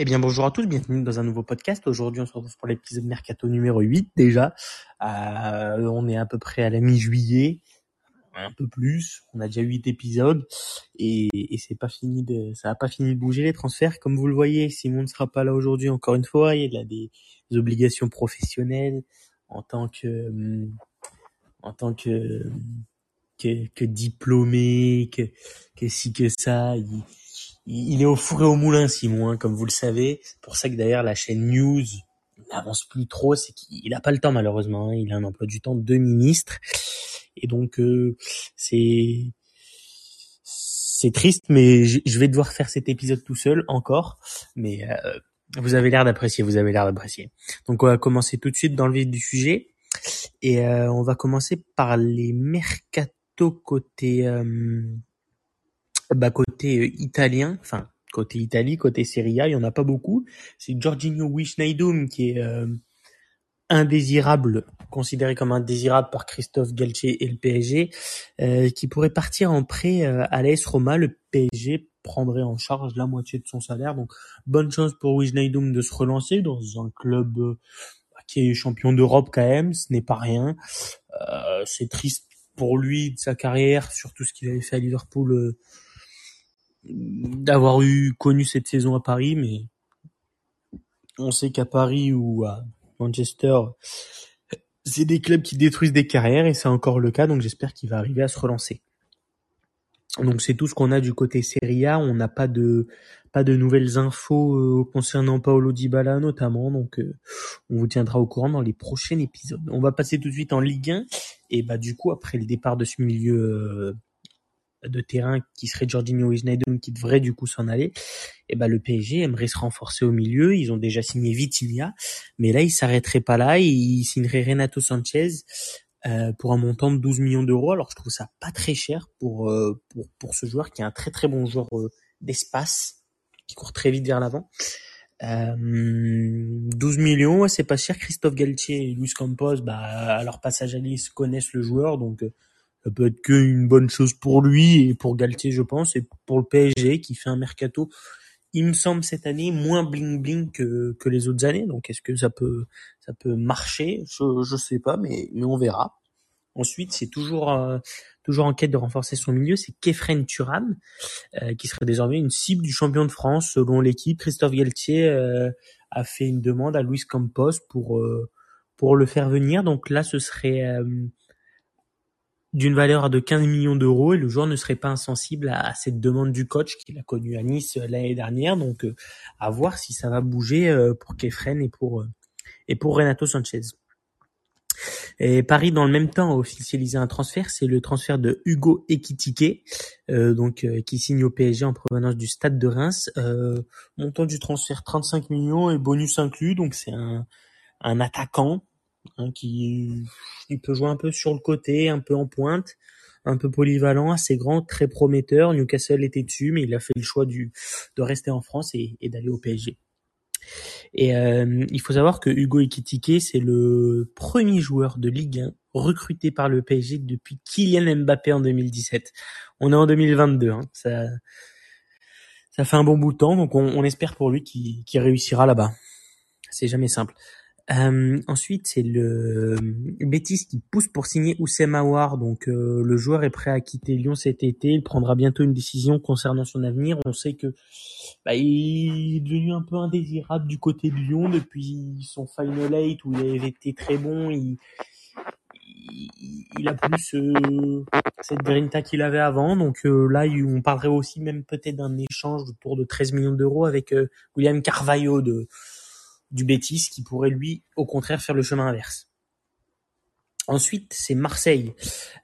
Eh bien bonjour à tous, bienvenue dans un nouveau podcast. Aujourd'hui on se retrouve pour l'épisode Mercato numéro 8 déjà. Euh, on est à peu près à la mi-juillet, un peu plus. On a déjà 8 épisodes et, et c'est pas fini de, ça a pas fini de bouger les transferts. Comme vous le voyez, Simon ne sera pas là aujourd'hui encore une fois. Il a des, obligations professionnelles en tant que, en tant que, que, que diplômé, que, que si que ça. Il est au four et au moulin, Simon, hein, comme vous le savez. C'est pour ça que d'ailleurs la chaîne News n'avance plus trop, c'est qu'il n'a pas le temps malheureusement. Hein. Il a un emploi du temps de ministre et donc euh, c'est c'est triste, mais je vais devoir faire cet épisode tout seul encore. Mais euh, vous avez l'air d'apprécier, vous avez l'air d'apprécier. Donc on va commencer tout de suite dans le vif du sujet et euh, on va commencer par les mercato côté bah côté euh, italien, enfin côté Italie, côté Serie A, il y en a pas beaucoup. C'est Jorginho Wijnaldum qui est euh, indésirable, considéré comme indésirable par Christophe Galtier et le PSG, euh, qui pourrait partir en prêt à l'AS Roma. Le PSG prendrait en charge la moitié de son salaire. Donc bonne chance pour Wijnaldum de se relancer dans un club qui est champion d'Europe quand même. Ce n'est pas rien. C'est triste pour lui de sa carrière, surtout ce qu'il avait fait à Liverpool d'avoir eu connu cette saison à Paris, mais on sait qu'à Paris ou à Manchester, c'est des clubs qui détruisent des carrières et c'est encore le cas, donc j'espère qu'il va arriver à se relancer. Donc c'est tout ce qu'on a du côté Serie A, on n'a pas de pas de nouvelles infos euh, concernant Paolo Dybala notamment, donc euh, on vous tiendra au courant dans les prochains épisodes. On va passer tout de suite en Ligue 1 et bah du coup après le départ de ce milieu euh, de terrain qui serait Jorginho Wijnaldum qui devrait du coup s'en aller, et eh ben le PSG aimerait se renforcer au milieu. Ils ont déjà signé Vitinha, mais là ils s'arrêteraient pas là. Ils signeraient Renato Sanchez euh, pour un montant de 12 millions d'euros. Alors je trouve ça pas très cher pour euh, pour pour ce joueur qui est un très très bon joueur euh, d'espace, qui court très vite vers l'avant. 12 millions, c'est pas cher. Christophe Galtier et Luis Campos, bah, à leur passage à connaissent le joueur, donc peut être qu'une bonne chose pour lui et pour Galtier, je pense, et pour le PSG qui fait un mercato, il me semble cette année moins bling bling que, que les autres années. Donc est-ce que ça peut ça peut marcher? Je je sais pas, mais mais on verra. Ensuite, c'est toujours euh, toujours en quête de renforcer son milieu, c'est Kefren Turam euh, qui serait désormais une cible du champion de France selon l'équipe. Christophe Galtier euh, a fait une demande à Luis Campos pour pour le faire venir. Donc là, ce serait d'une valeur de 15 millions d'euros et le joueur ne serait pas insensible à, cette demande du coach qu'il a connu à Nice euh, l'année dernière. Donc euh, à voir si ça va bouger euh, pour Kefren et pour et pour Renato Sanchez. Et Paris, dans le même temps, a officialisé un transfert. C'est le transfert de Hugo Ekitike, donc qui signe au PSG en provenance du Stade de Reims. montant du transfert 35 millions et bonus inclus. Donc c'est un, un attaquant Hein, qui peut jouer un peu sur le côté, un peu en pointe, un peu polyvalent, assez grand, très prometteur. Newcastle était dessus, mais il a fait le choix de rester en France et, d'aller au PSG. Et euh, il faut savoir que Hugo Ekitike, c'est le premier joueur de Ligue 1 recruté par le PSG depuis Kylian Mbappé en 2017. On est en 2022, hein. ça fait un bon bout de temps, donc on, espère pour lui qu'il réussira là-bas. C'est jamais simple. Euh, ensuite, c'est le Betis qui pousse pour signer Oussem Aouar. Donc, euh, le joueur est prêt à quitter Lyon cet été. Il prendra bientôt une décision concernant son avenir. On sait que bah, il est devenu un peu indésirable du côté de Lyon depuis son final eight où il avait été très bon. Il, il, a plus euh, cette grinta qu'il avait avant. Donc là, on parlerait aussi même peut-être d'un échange autour de 13 millions d'euros avec William Carvalho de du Betis qui pourrait lui au contraire faire le chemin inverse. Ensuite, c'est Marseille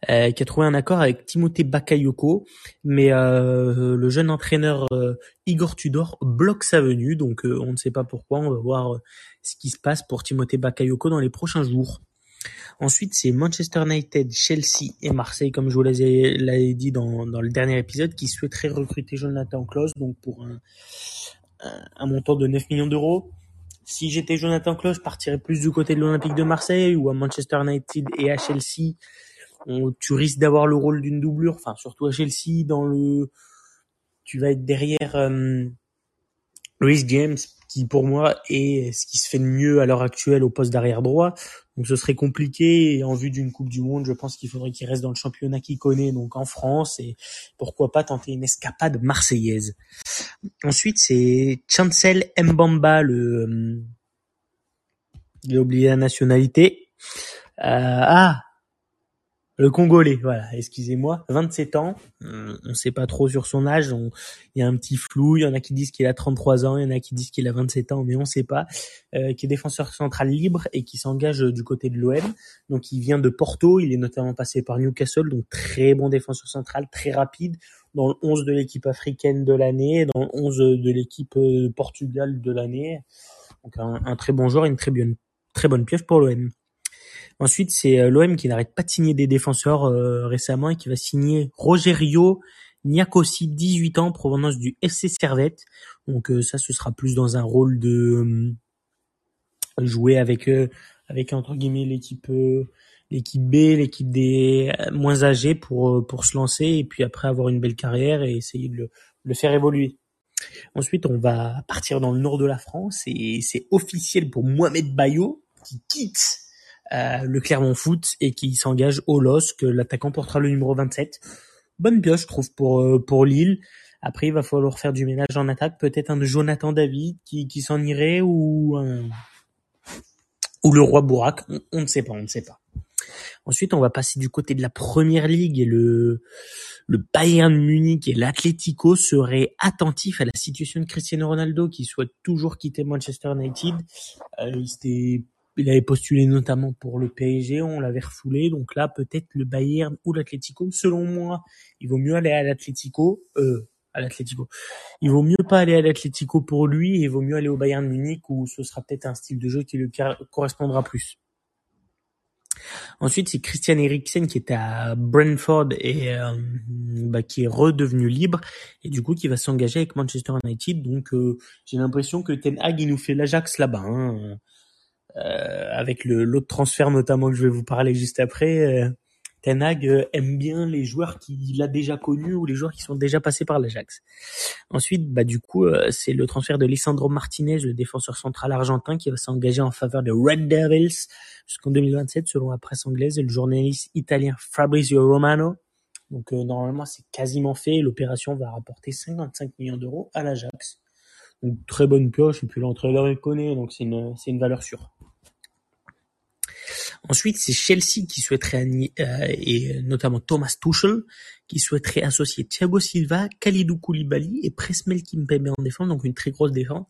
euh, qui a trouvé un accord avec Timothée Bakayoko, mais euh, le jeune entraîneur euh, Igor Tudor bloque sa venue, donc on ne sait pas pourquoi. On va voir ce qui se passe pour Timothée Bakayoko dans les prochains jours. Ensuite, c'est Manchester United, Chelsea et Marseille, comme je vous l'avais dit dans, dans le dernier épisode, qui souhaiteraient recruter Jonathan Klaus, donc pour un, un montant de 9 millions d'euros. Si j'étais Jonathan Klaus, je partirais plus du côté de l'Olympique de Marseille ou à Manchester United et à Chelsea. tu risques d'avoir le rôle d'une doublure, enfin surtout à Chelsea dans le, tu vas être derrière euh, James qui pour moi est ce qui se fait de mieux à l'heure actuelle au poste d'arrière droit. Donc ce serait compliqué et en vue d'une Coupe du Monde, je pense qu'il faudrait qu'il reste dans le championnat qu'il connaît, donc en France, et pourquoi pas tenter une escapade marseillaise. Ensuite, c'est Chancel Mbamba, le... J'ai oublié la nationalité. Euh, ah, le Congolais, voilà, excusez-moi, 27 ans, on ne sait pas trop sur son âge, il y a un petit flou, il y en a qui disent qu'il a 33 ans, il y en a qui disent qu'il a 27 ans, mais on ne sait pas, euh, qui est défenseur central libre et qui s'engage du côté de l'OM. Donc il vient de Porto, il est notamment passé par Newcastle, donc très bon défenseur central, très rapide, dans le 11 de l'équipe africaine de l'année, dans le 11 de l'équipe euh, Portugal de l'année. Donc un, un, très bon joueur, une très bonne, très bonne pioche pour l'OM. Ensuite, c'est euh, l'OM qui n'arrête pas de signer des défenseurs euh, récemment et qui va signer Rogerio Niakosi, 18 ans, provenance du FC Servette. Donc euh, ça, ce sera plus dans un rôle de jouer avec avec entre guillemets l'équipe B, l'équipe des moins âgés pour pour se lancer et puis après avoir une belle carrière et essayer de le, le faire évoluer. Ensuite, on va partir dans le nord de la France et c'est officiel pour Mohamed Bayo qui quitte le Clermont Foot et qui s'engage au LOSC. L'attaquant portera le numéro 27. Bonne pioche, je trouve, pour, euh, pour Lille. Après, il va falloir faire du ménage en attaque. Peut-être un Jonathan David qui, qui s'en irait ou ou le roi Bourak. On, ne sait pas, on ne sait pas. Ensuite, on va passer du côté de la première ligue et le, le Bayern Munich et l'Atlético seraient attentifs à la situation de Cristiano Ronaldo qui souhaite toujours quitter Manchester United. Euh, il il avait postulé notamment pour le PSG, on l'avait refoulé, donc là peut-être le Bayern ou l'Atlético. Selon moi, il vaut mieux aller à l'Atlético, euh, à l'Atlético. Il vaut mieux pas aller à l'Atlético pour lui, il vaut mieux aller au Bayern Munich où ce sera peut-être un style de jeu qui lui correspondra plus. Ensuite, c'est Christian Eriksen qui était à Brentford et euh, bah, qui est redevenu libre et du coup qui va s'engager avec Manchester United. Donc, euh, j'ai l'impression que Ten Hag il nous fait l'Ajax là-bas. Hein. Euh, avec le l'autre transfert notamment que je vais vous parler juste après, euh, Ten Hag euh, aime bien les joueurs qu'il a déjà connus ou les joueurs qui sont déjà passés par l'Ajax. Ensuite, bah du coup, c'est le transfert de Lisandro Martinez, le défenseur central argentin, qui va s'engager en faveur des Red Devils jusqu'en 2027, selon la presse anglaise et le journaliste italien Fabrizio Romano. Donc normalement, c'est quasiment fait. L'opération va rapporter 55 millions d'euros à l'Ajax. Une très bonne pioche, et puis l'entraîneur il connaît, donc c'est une, c'est une valeur sûre. Ensuite, c'est Chelsea qui souhaiterait, euh, et notamment Thomas Tuchel, qui souhaiterait associer Thiago Silva, Khalidou Koulibaly et Presmel Kimpembe en défense, donc une très grosse défense.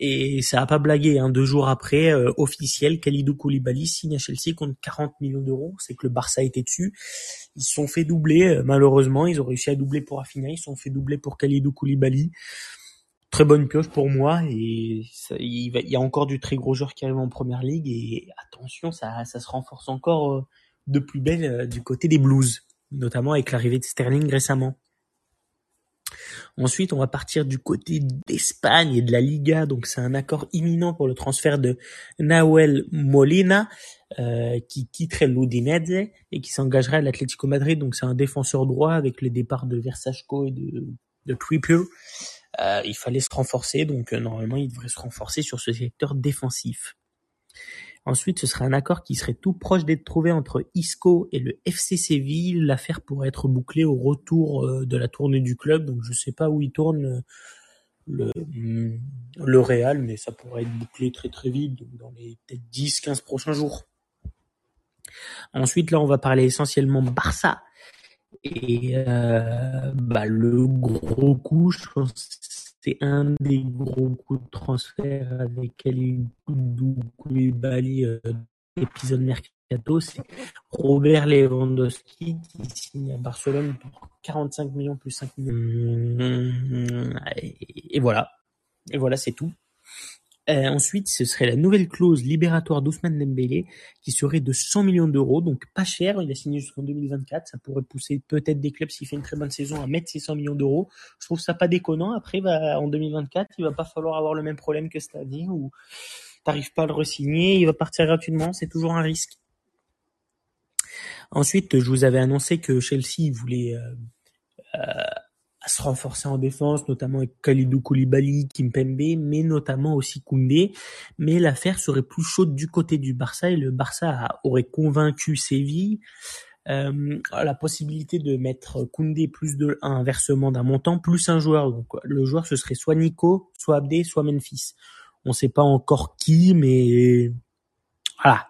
Et ça a pas blagué, hein, deux jours après, euh, officiel, Khalidou Koulibaly signe à Chelsea contre 40 millions d'euros. C'est que le Barça était dessus. Ils se sont fait doubler, euh, malheureusement. Ils ont réussi à doubler pour Afina, ils se sont fait doubler pour Khalidou Koulibaly très bonne pioche pour moi et il, y a encore du très gros joueur qui arrive en première ligue et attention ça, se renforce encore euh, de plus belle euh, du côté des Blues notamment avec l'arrivée de Sterling récemment. Ensuite, on va partir du côté d'Espagne et de la Liga. Donc, c'est un accord imminent pour le transfert de Nahuel Molina, euh, qui quitterait l'Udinese et qui s'engagerait à l'Atlético Madrid. Donc, c'est un défenseur droit avec les départs de Versachko et de, de. Euh, il fallait se renforcer, donc euh, normalement il devrait se renforcer sur ce secteur défensif. Ensuite, ce serait un accord qui serait tout proche d'être trouvé entre Isco et le FC Séville. L'affaire pourrait être bouclée au retour euh, de la tournée du club, donc je sais pas où il tourne le, mm, le Real, mais ça pourrait être bouclé très très vite, dans les peut-être 10-15 prochains jours. Ensuite, là, on va parler essentiellement Barça et euh, bah, le gros coup, je pense c'est un des gros coups de transfert avec Kalidou Koulibaly euh, épisode mercato, c'est Robert Lewandowski qui signe à Barcelone pour 45 millions plus 5 millions. Et, et voilà. Et voilà, c'est tout. Euh, ensuite, ce serait la nouvelle clause libératoire d'Ousmane Dembélé qui serait de 100 millions d'euros, donc pas cher. Il a signé jusqu'en 2024. Ça pourrait pousser peut-être des clubs s'il fait une très bonne saison à mettre ces 100 millions d'euros. Je trouve ça pas déconnant. Après, bah, en 2024, il va pas falloir avoir le même problème que cette année où t'arrives pas à le resigner, il va partir gratuitement. C'est toujours un risque. Ensuite, je vous avais annoncé que Chelsea voulait euh, euh, à se renforcer en défense, notamment avec Khalidou Koulibaly, Kimpembe, mais notamment aussi Koundé. Mais l'affaire serait plus chaude du côté du Barça et le Barça aurait convaincu Séville euh, la possibilité de mettre Koundé plus de un inversement d'un montant plus un joueur. Donc le joueur ce serait soit Nico, soit Abdé, soit Memphis. On ne sait pas encore qui, mais voilà.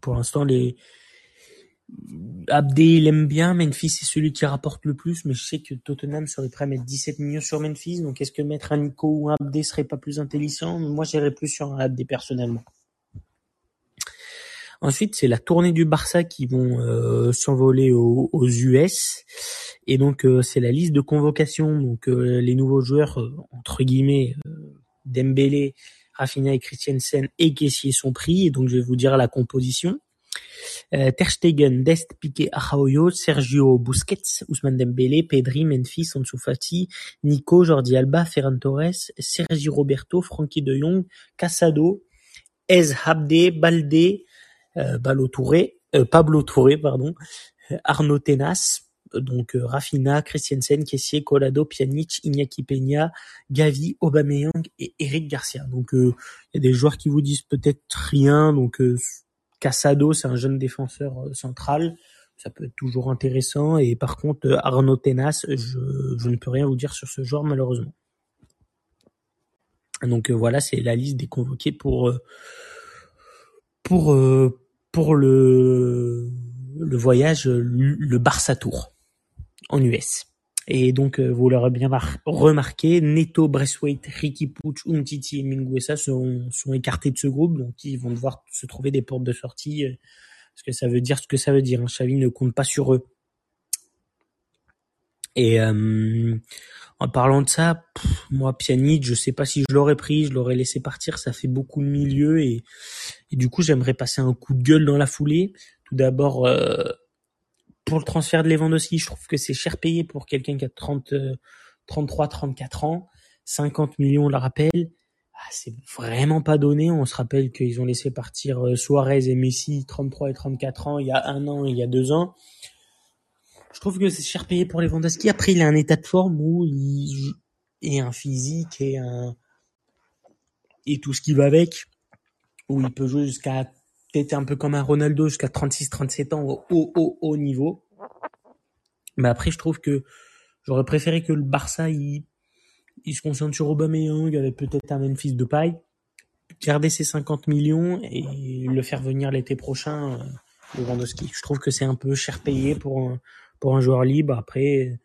Pour l'instant les Abdé il aime bien, Memphis c'est celui qui rapporte le plus, mais je sais que Tottenham serait prêt à mettre 17 millions sur Memphis, donc est-ce que mettre un Nico ou un Abdé serait pas plus intelligent? Moi j'irais plus sur un Abdé personnellement. Ensuite, c'est la tournée du Barça qui vont euh, s'envoler aux, US. Et donc, euh, c'est la liste de convocation. Donc, euh, les nouveaux joueurs, entre guillemets, Dembélé, Rafinha et Christiansen et Kessier sont pris. Et donc, je vais vous dire la composition. Ter Stegen, Dest, Piqué, Ajaoyo, Sergio Busquets, Ousmane Dembélé, Pedri, Memphis, Ansu Fati, Nico, Jordi Alba, Ferran Torres, Sergi Roberto, Frankie de Jong, Casado, Ez Habde, Balde, euh, Touré, euh, Pablo Touré, pardon, Arnaud Tenas, donc euh, Rafina, Christiansen, Kessier, Colado, Pjanic, Iñaki Peña, Gavi, Aubameyang et Eric Garcia. Donc il y a des joueurs qui vous disent peut-être rien. Donc Casado, c'est un jeune défenseur central, ça peut être toujours intéressant. Et par contre Arnaud Tenas, je, ne peux rien vous dire sur ce joueur malheureusement. Donc voilà, c'est la liste des convoqués pour pour pour le, le voyage, le Barça Tour en US. Et donc, euh, vous l'aurez bien remarqué, Neto, Braithwaite, Ricky Pucci, Umtiti et Minguesa sont, sont écartés de ce groupe, donc ils vont devoir se trouver des portes de sortie, euh, parce que ça veut dire ce que ça veut dire. Hein. Xavi ne compte pas sur eux. Et euh, en parlant de ça, moi Pjanic, je sais pas si je l'aurais pris, je l'aurais laissé partir. Ça fait beaucoup de milieu et, du coup j'aimerais passer un coup de gueule dans la foulée. Tout d'abord euh, pour le transfert de Lewandowski, je trouve que c'est cher payé pour quelqu'un qui a 30, 33, 34 ans, 50 millions, on le rappelle. Ah, c'est vraiment pas donné. On se rappelle qu'ils ont laissé partir euh, Suarez et Messi, 33 et 34 ans, il y a un an, il y a deux ans. Je trouve que c'est cher payé pour Lewandowski. Après, il a un état de forme où il et un physique et et tout ce qui va avec, où il peut jouer jusqu'à peut-être un peu comme un Ronaldo jusqu'à 36-37 ans au haut, niveau. Mais après, je trouve que j'aurais préféré que le Barça il, il se concentre sur Aubameyang avec peut-être un Memphis de paille, garder ses 50 millions et le faire venir l'été prochain. Euh, Lewandowski. Je trouve que c'est un peu cher payé pour un, pour un joueur libre. Après,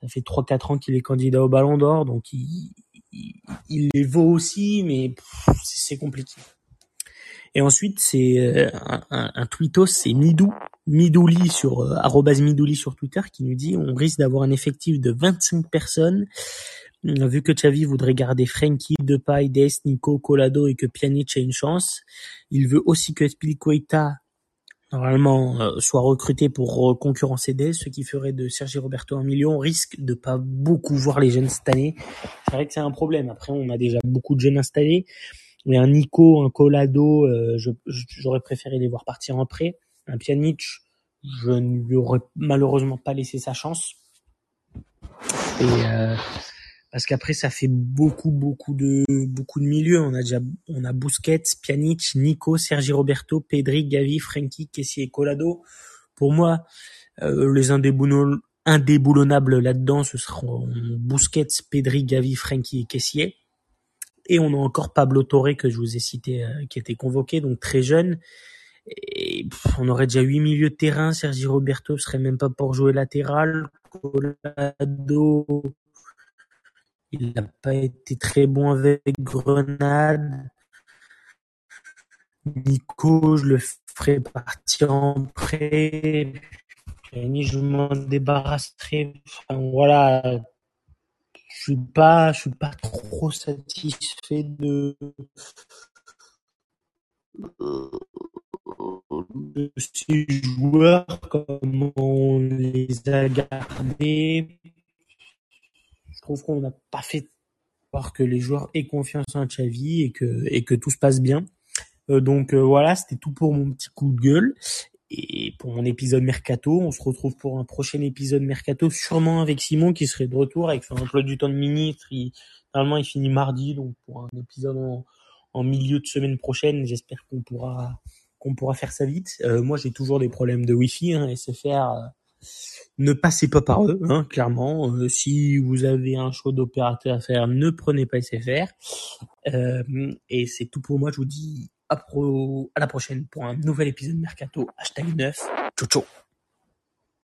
ça fait 3-4 ans qu'il est candidat au Ballon d'Or, donc il, il, les vaut aussi, mais c'est compliqué. Et ensuite, c'est euh, un, un, un tweetos, c'est Midou, Midouli sur euh, Midouli sur Twitter qui nous dit on risque d'avoir un effectif de 25 personnes. Vu que Xavi voudrait garder Frankie, Depay, Dest, Nico, Colado et que Pjanic a une chance, il veut aussi que Spilicueta normalement euh, soit recruté pour euh, concurrencer Dez, ce qui ferait de Sergi Roberto un million, risque de pas beaucoup voir les jeunes cette année. C'est vrai que c'est un problème. Après, on a déjà beaucoup de jeunes installés. Mais un Nico, un Colado, euh, j'aurais préféré les voir partir en prêt. Un Pjanic, je ne lui aurais malheureusement pas laissé sa chance. Et euh, parce qu'après ça fait beaucoup beaucoup de beaucoup de milieux. On a déjà on a Busquets, Pjanic, Nico, Sergi Roberto, Pedri, Gavi, Frankie, Kessie et Colado. Pour moi, euh, les indéboulonnables là-dedans, ce seront Busquets, Pedri, Gavi, Frankie et Kessier. Et on a encore Pablo Torre que je vous ai cité, euh, qui était convoqué, donc très jeune. Et on aurait déjà huit milieux de terrain. Sergi Roberto serait même pas pour jouer latéral. Colado, il n'a pas été très bon avec Grenade. Nico, je le ferai partir en prêt. je m'en débarrasserai. voilà. Je suis pas, je suis pas trop satisfait de, ces joueurs, comme on les a gardés trouve qu'on n'a pas fait voir que les joueurs aient confiance en Xavi et que et que tout se passe bien. Euh, donc euh, voilà, c'était tout pour mon petit coup de gueule. Et pour mon épisode mercato. On se retrouve pour un prochain épisode mercato, sûrement avec Simon qui serait de retour avec son emploi du temps de ministre. Normalement, il finit mardi, donc pour un épisode en, en milieu de semaine prochaine, j'espère qu'on pourra qu'on pourra faire ça vite. Euh, moi, j'ai toujours des problèmes de Wi-Fi, hein, SFR. Euh, ne passez pas par eux, hein, clairement. Euh, si vous avez un choix d'opérateur à faire, ne prenez pas SFR. et c'est tout pour moi. Je vous dis à, pro à la prochaine pour un nouvel épisode Mercato. Hashtag 9. Ciao, ciao.